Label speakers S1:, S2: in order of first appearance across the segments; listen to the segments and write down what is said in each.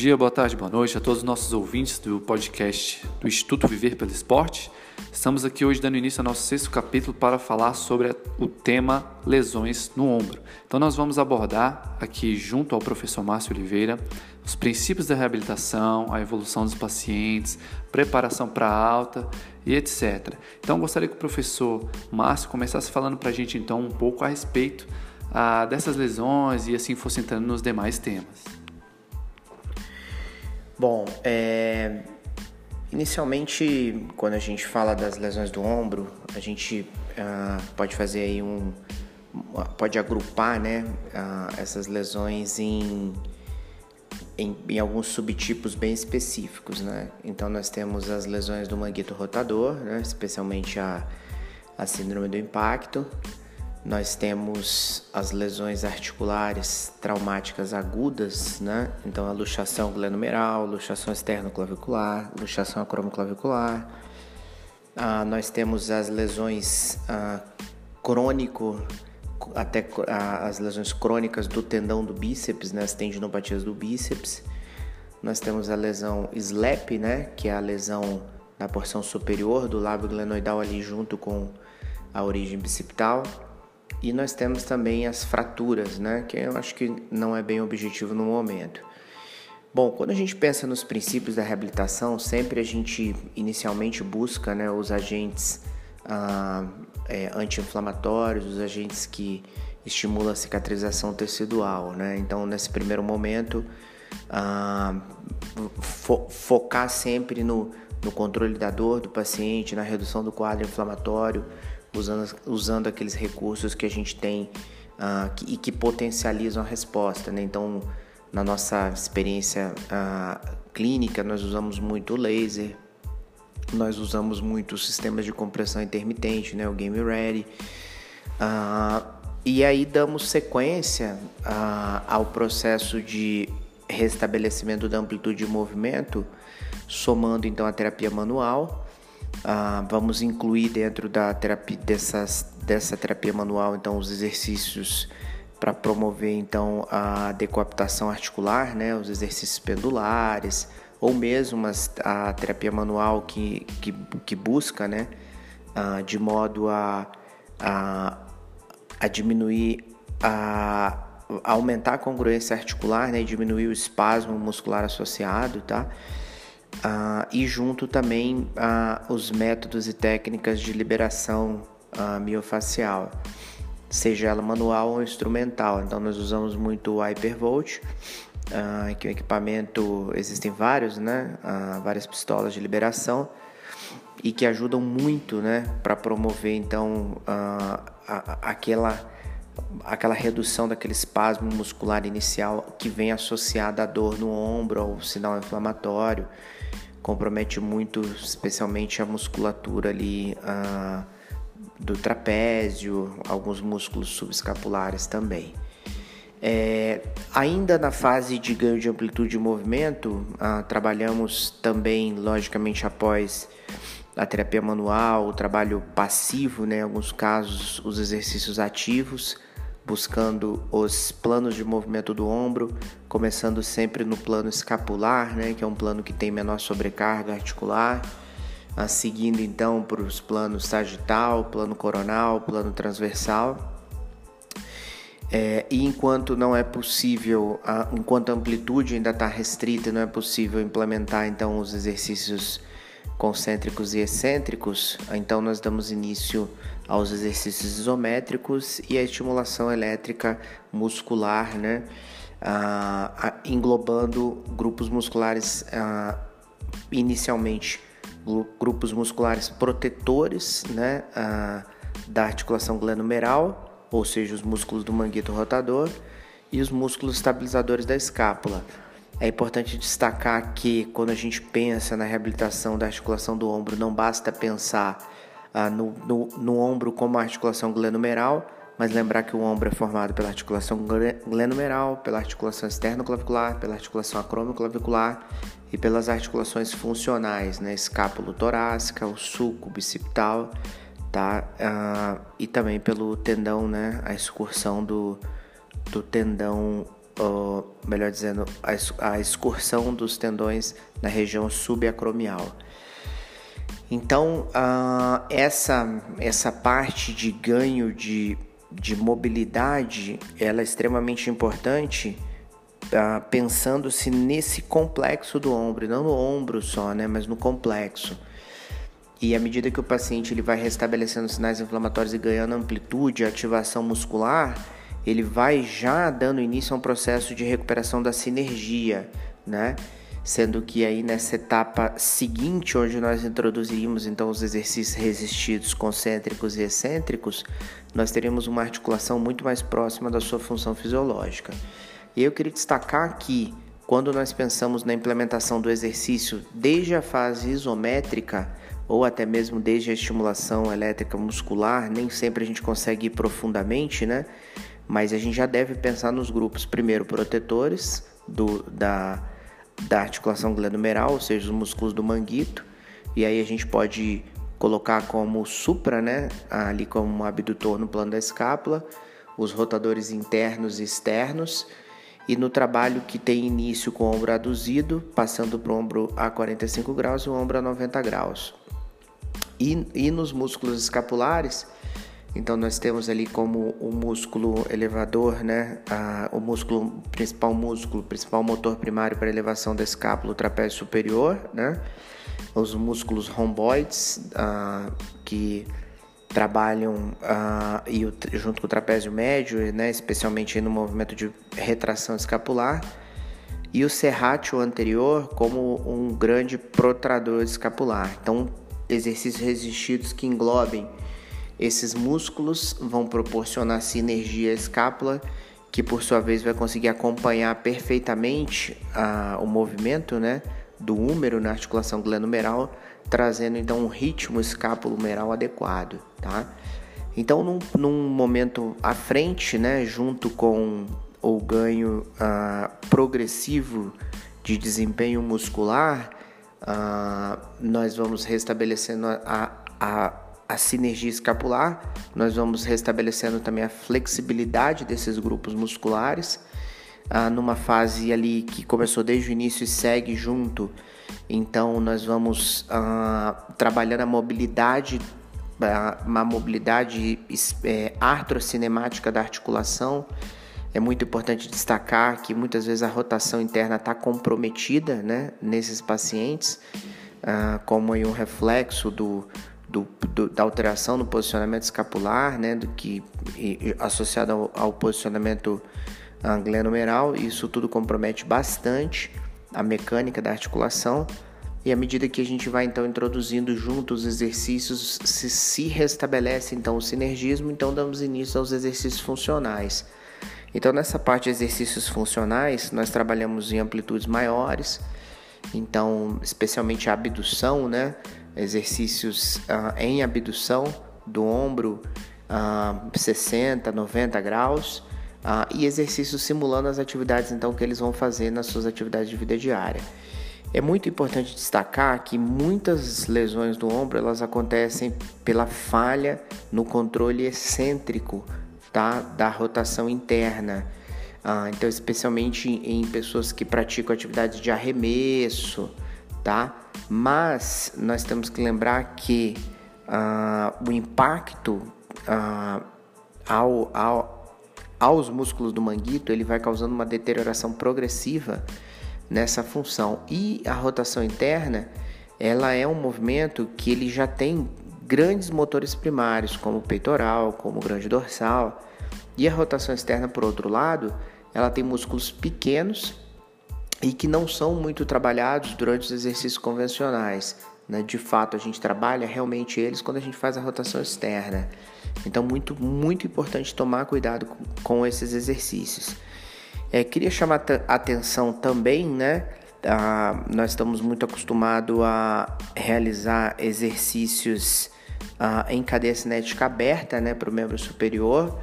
S1: dia, boa tarde, boa noite a todos os nossos ouvintes do podcast do Instituto Viver pelo Esporte. Estamos aqui hoje dando início ao nosso sexto capítulo para falar sobre o tema lesões no ombro. Então, nós vamos abordar aqui, junto ao professor Márcio Oliveira, os princípios da reabilitação, a evolução dos pacientes, preparação para alta e etc. Então, gostaria que o professor Márcio começasse falando para a gente então um pouco a respeito ah, dessas lesões e assim fosse entrando nos demais temas.
S2: Bom, é... inicialmente, quando a gente fala das lesões do ombro, a gente uh, pode fazer aí um. pode agrupar né, uh, essas lesões em, em, em, alguns subtipos bem específicos. Né? Então, nós temos as lesões do manguito rotador, né, especialmente a, a síndrome do impacto. Nós temos as lesões articulares traumáticas agudas, né? Então a luxação glenomeral, luxação externo-clavicular, luxação acromoclavicular. Ah, nós temos as lesões ah, crônico, até ah, as lesões crônicas do tendão do bíceps, né? As tendinopatias do bíceps. Nós temos a lesão SLEP, né? Que é a lesão na porção superior do lábio glenoidal ali junto com a origem bicipital. E nós temos também as fraturas, né, que eu acho que não é bem objetivo no momento. Bom, quando a gente pensa nos princípios da reabilitação, sempre a gente inicialmente busca né, os agentes ah, é, anti-inflamatórios, os agentes que estimulam a cicatrização tecidual. Né? Então, nesse primeiro momento, ah, fo focar sempre no, no controle da dor do paciente, na redução do quadro inflamatório, usando, usando aqueles recursos que a gente tem uh, que, e que potencializam a resposta. Né? Então, na nossa experiência uh, clínica, nós usamos muito laser, nós usamos muito sistemas de compressão intermitente, né? o Game Ready. Uh, e aí damos sequência ao processo de restabelecimento da amplitude de movimento, somando então a terapia manual ah, vamos incluir dentro da terapia dessas, dessa terapia manual então os exercícios para promover então a decapitação articular, né, os exercícios pendulares ou mesmo a terapia manual que, que, que busca, né, ah, de modo a, a, a diminuir a aumentar a congruência articular, né, e diminuir o espasmo muscular associado, tá? Uh, e junto também uh, os métodos e técnicas de liberação uh, miofacial, seja ela manual ou instrumental. Então nós usamos muito o Hypervolt, que é um equipamento, existem vários, né? várias pistolas de liberação e que ajudam muito, né? Para promover então a, aquela aquela redução daquele espasmo muscular inicial que vem associada à dor no ombro, ao sinal inflamatório compromete muito, especialmente a musculatura ali uh, do trapézio, alguns músculos subescapulares também. É, ainda na fase de ganho de amplitude de movimento, uh, trabalhamos também, logicamente, após a terapia manual, o trabalho passivo, né, em alguns casos, os exercícios ativos buscando os planos de movimento do ombro, começando sempre no plano escapular, né, que é um plano que tem menor sobrecarga articular, ah, seguindo então para os planos sagital, plano coronal, plano transversal. É, e enquanto não é possível, ah, enquanto a amplitude ainda está restrita, não é possível implementar então os exercícios concêntricos e excêntricos, então nós damos início aos exercícios isométricos e a estimulação elétrica muscular, né? Ah, englobando grupos musculares ah, inicialmente grupos musculares protetores né, ah, da articulação glenomeral, ou seja, os músculos do manguito rotador, e os músculos estabilizadores da escápula. É importante destacar que quando a gente pensa na reabilitação da articulação do ombro, não basta pensar ah, no, no, no, ombro como articulação glenomeral, mas lembrar que o ombro é formado pela articulação glenomeral, pela articulação externo-clavicular, pela articulação acromio-clavicular e pelas articulações funcionais, né? escápulo torácica, o sulco bicipital, tá? Ah, e também pelo tendão, né? a excursão do, do tendão ou, melhor dizendo, a, a excursão dos tendões na região subacromial. Então, uh, essa, essa parte de ganho de, de mobilidade, ela é extremamente importante uh, pensando-se nesse complexo do ombro, não no ombro só, né, mas no complexo. E à medida que o paciente ele vai restabelecendo sinais inflamatórios e ganhando amplitude, ativação muscular, ele vai já dando início a um processo de recuperação da sinergia, né? Sendo que aí nessa etapa seguinte, onde nós introduzimos então os exercícios resistidos, concêntricos e excêntricos, nós teremos uma articulação muito mais próxima da sua função fisiológica. E eu queria destacar aqui, quando nós pensamos na implementação do exercício desde a fase isométrica, ou até mesmo desde a estimulação elétrica muscular, nem sempre a gente consegue ir profundamente, né? Mas a gente já deve pensar nos grupos, primeiro, protetores do, da, da articulação glandumeral, ou seja, os músculos do manguito, e aí a gente pode colocar como supra, né? Ali como abdutor no plano da escápula, os rotadores internos e externos, e no trabalho que tem início com o ombro aduzido, passando para o ombro a 45 graus e o ombro a 90 graus. E, e nos músculos escapulares, então nós temos ali como o músculo elevador, né, a, o músculo principal músculo, principal motor primário para elevação da escápula, o trapézio superior, né, os músculos romboides a, que trabalham a, e o, junto com o trapézio médio, né, especialmente no movimento de retração escapular, e o serrátil anterior como um grande protrador escapular. Então exercícios resistidos que englobem esses músculos vão proporcionar sinergia à escápula, que por sua vez vai conseguir acompanhar perfeitamente a, o movimento né, do húmero na articulação glenumeral, trazendo então um ritmo escápulo-humeral adequado. Tá? Então, num, num, momento à frente, né, junto com o ganho uh, progressivo de desempenho muscular, Uh, nós vamos restabelecendo a, a, a sinergia escapular, nós vamos restabelecendo também a flexibilidade desses grupos musculares, uh, numa fase ali que começou desde o início e segue junto. Então, nós vamos uh, trabalhando a mobilidade, uma mobilidade é, artrocinemática da articulação é muito importante destacar que muitas vezes a rotação interna está comprometida né, nesses pacientes, ah, como aí um reflexo do, do, do, da alteração no posicionamento escapular, né, do que e, associado ao, ao posicionamento ah, glenumeral. Isso tudo compromete bastante a mecânica da articulação. E à medida que a gente vai então introduzindo junto os exercícios, se, se restabelece então o sinergismo, então damos início aos exercícios funcionais. Então, nessa parte de exercícios funcionais, nós trabalhamos em amplitudes maiores, então, especialmente a abdução, né? Exercícios uh, em abdução do ombro, uh, 60, 90 graus, uh, e exercícios simulando as atividades então que eles vão fazer nas suas atividades de vida diária. É muito importante destacar que muitas lesões do ombro elas acontecem pela falha no controle excêntrico tá? da rotação interna. Ah, então, especialmente em pessoas que praticam atividades de arremesso, tá? Mas nós temos que lembrar que ah, o impacto ah, ao, ao, aos músculos do manguito ele vai causando uma deterioração progressiva nessa função. E a rotação interna ela é um movimento que ele já tem grandes motores primários, como o peitoral, como o grande dorsal. E a rotação externa, por outro lado, ela tem músculos pequenos e que não são muito trabalhados durante os exercícios convencionais. Né? De fato, a gente trabalha realmente eles quando a gente faz a rotação externa. Então, muito, muito importante tomar cuidado com, esses exercícios. É, queria chamar atenção também, né? Ah, nós estamos muito acostumados a realizar exercícios ah, em cadeia cinética aberta né, para o membro superior.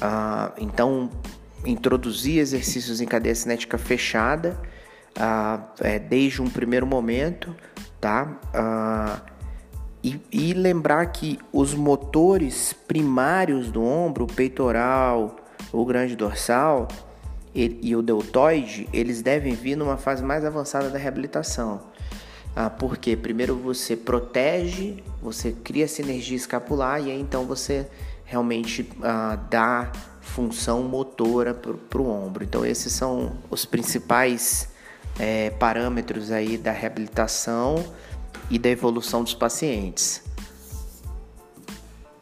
S2: Ah, então, introduzir exercícios em cadeia cinética fechada ah, é, desde um primeiro momento, tá? Ah, e, e, lembrar que os motores primários do ombro, o peitoral, o grande dorsal, e o deltoide, eles devem vir numa fase mais avançada da reabilitação. Ah, porque primeiro você protege, você cria sinergia escapular e aí então você realmente ah, dá função motora para o ombro. Então esses são os principais é, parâmetros aí da reabilitação e da evolução dos pacientes.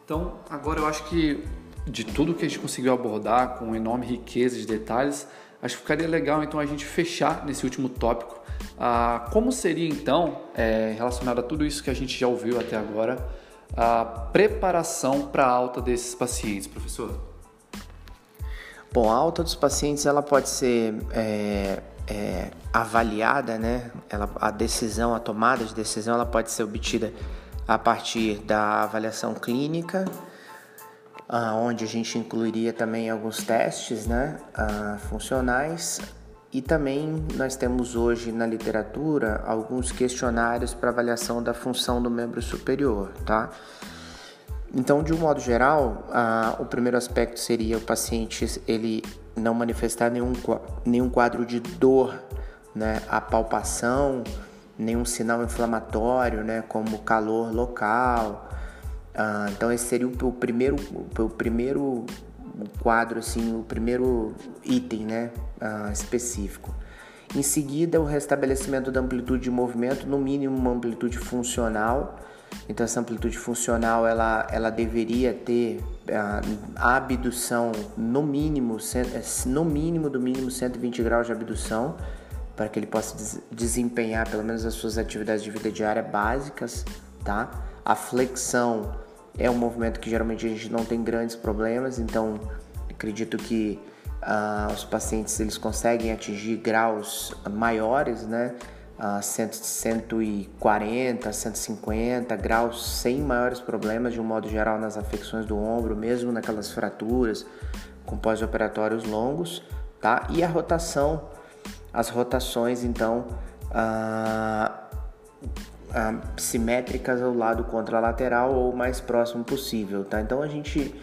S1: Então agora eu acho que de tudo que a gente conseguiu abordar com enorme riqueza de detalhes, acho que ficaria legal então a gente fechar nesse último tópico. Ah, como seria então, é, relacionado a tudo isso que a gente já ouviu até agora, a preparação para a alta desses pacientes, professor?
S2: Bom, a alta dos pacientes ela pode ser é, é, avaliada, né? Ela, a decisão, a tomada de decisão, ela pode ser obtida a partir da avaliação clínica, onde a gente incluiria também alguns testes né, funcionais e também nós temos hoje na literatura alguns questionários para avaliação da função do membro superior, tá? Então, de um modo geral, o primeiro aspecto seria o paciente ele não manifestar nenhum, nenhum quadro de dor, né? A palpação, nenhum sinal inflamatório, né? Como calor local, ah, então esse seria o, o primeiro, o, primeiro quadro, assim, o primeiro item, né, ah, específico. Em seguida, o restabelecimento da amplitude de movimento, no mínimo uma amplitude funcional. Então essa amplitude funcional ela, ela deveria ter ah, a abdução no mínimo, no mínimo do mínimo 120 graus de abdução para que ele possa desempenhar pelo menos as suas atividades de vida diária básicas, tá? A flexão é um movimento que geralmente a gente não tem grandes problemas, então acredito que uh, os pacientes eles conseguem atingir graus maiores, né? Uh, 140, 150 graus sem maiores problemas, de um modo geral, nas afecções do ombro, mesmo naquelas fraturas com pós-operatórios longos, tá? E a rotação, as rotações, então, uh, ah, simétricas ao lado contralateral ou mais próximo possível, tá? Então a gente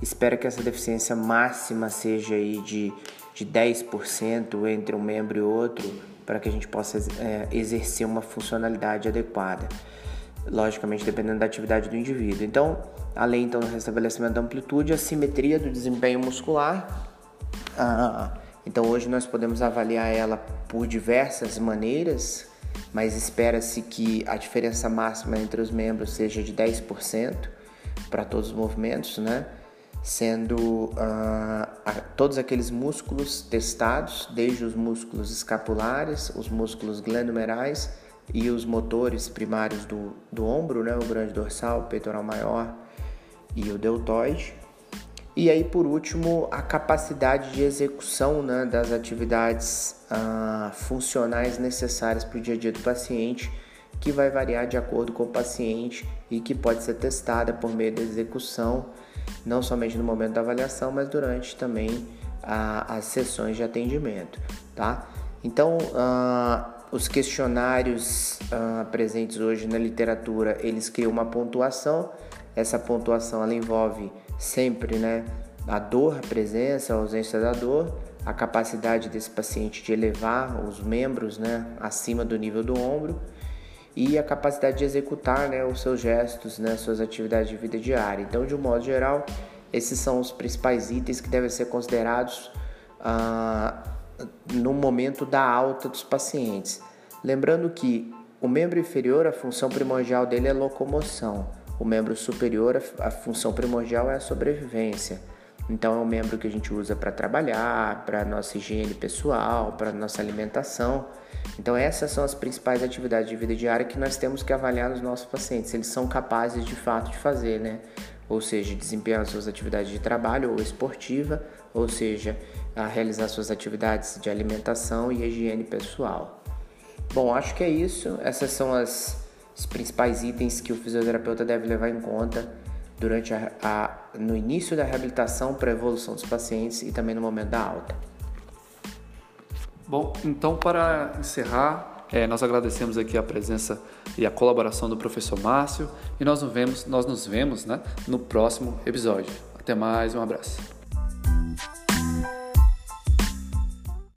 S2: espera que essa deficiência máxima seja aí de, de 10% entre um membro e outro para que a gente possa é, exercer uma funcionalidade adequada. Logicamente, dependendo da atividade do indivíduo. Então, além então, do restabelecimento da amplitude, a simetria do desempenho muscular. Ah, então, hoje nós podemos avaliar ela por diversas maneiras, mas espera-se que a diferença máxima entre os membros seja de 10% para todos os movimentos, né? Sendo uh, todos aqueles músculos testados, desde os músculos escapulares, os músculos glandumerais e os motores primários do, do ombro, né? o grande dorsal, o peitoral maior e o deltoide. E aí, por último, a capacidade de execução né, das atividades ah, funcionais necessárias para o dia a dia do paciente, que vai variar de acordo com o paciente e que pode ser testada por meio da execução, não somente no momento da avaliação, mas durante também ah, as sessões de atendimento, tá? Então, ah, os questionários ah, presentes hoje na literatura, eles criam uma pontuação. Essa pontuação ela envolve sempre, né, a dor, a presença, a ausência da dor, a capacidade desse paciente de elevar os membros, né, acima do nível do ombro e a capacidade de executar, né, os seus gestos, né, suas atividades de vida diária. Então, de um modo geral, esses são os principais itens que devem ser considerados ah, no momento da alta dos pacientes. Lembrando que o membro inferior, a função primordial dele é locomoção. O membro superior, a função primordial é a sobrevivência. Então é um membro que a gente usa para trabalhar, para nossa higiene pessoal, para nossa alimentação. Então essas são as principais atividades de vida diária que nós temos que avaliar nos nossos pacientes. Eles são capazes de fato de fazer, né? Ou seja, desempenhar suas atividades de trabalho ou esportiva, ou seja, realizar suas atividades de alimentação e higiene pessoal. Bom, acho que é isso. Essas são as os principais itens que o fisioterapeuta deve levar em conta durante a, a no início da reabilitação para a evolução dos pacientes e também no momento da alta.
S1: Bom, então para encerrar, é, nós agradecemos aqui a presença e a colaboração do professor Márcio e nós nos vemos, nós nos vemos né, no próximo episódio. Até mais, um abraço.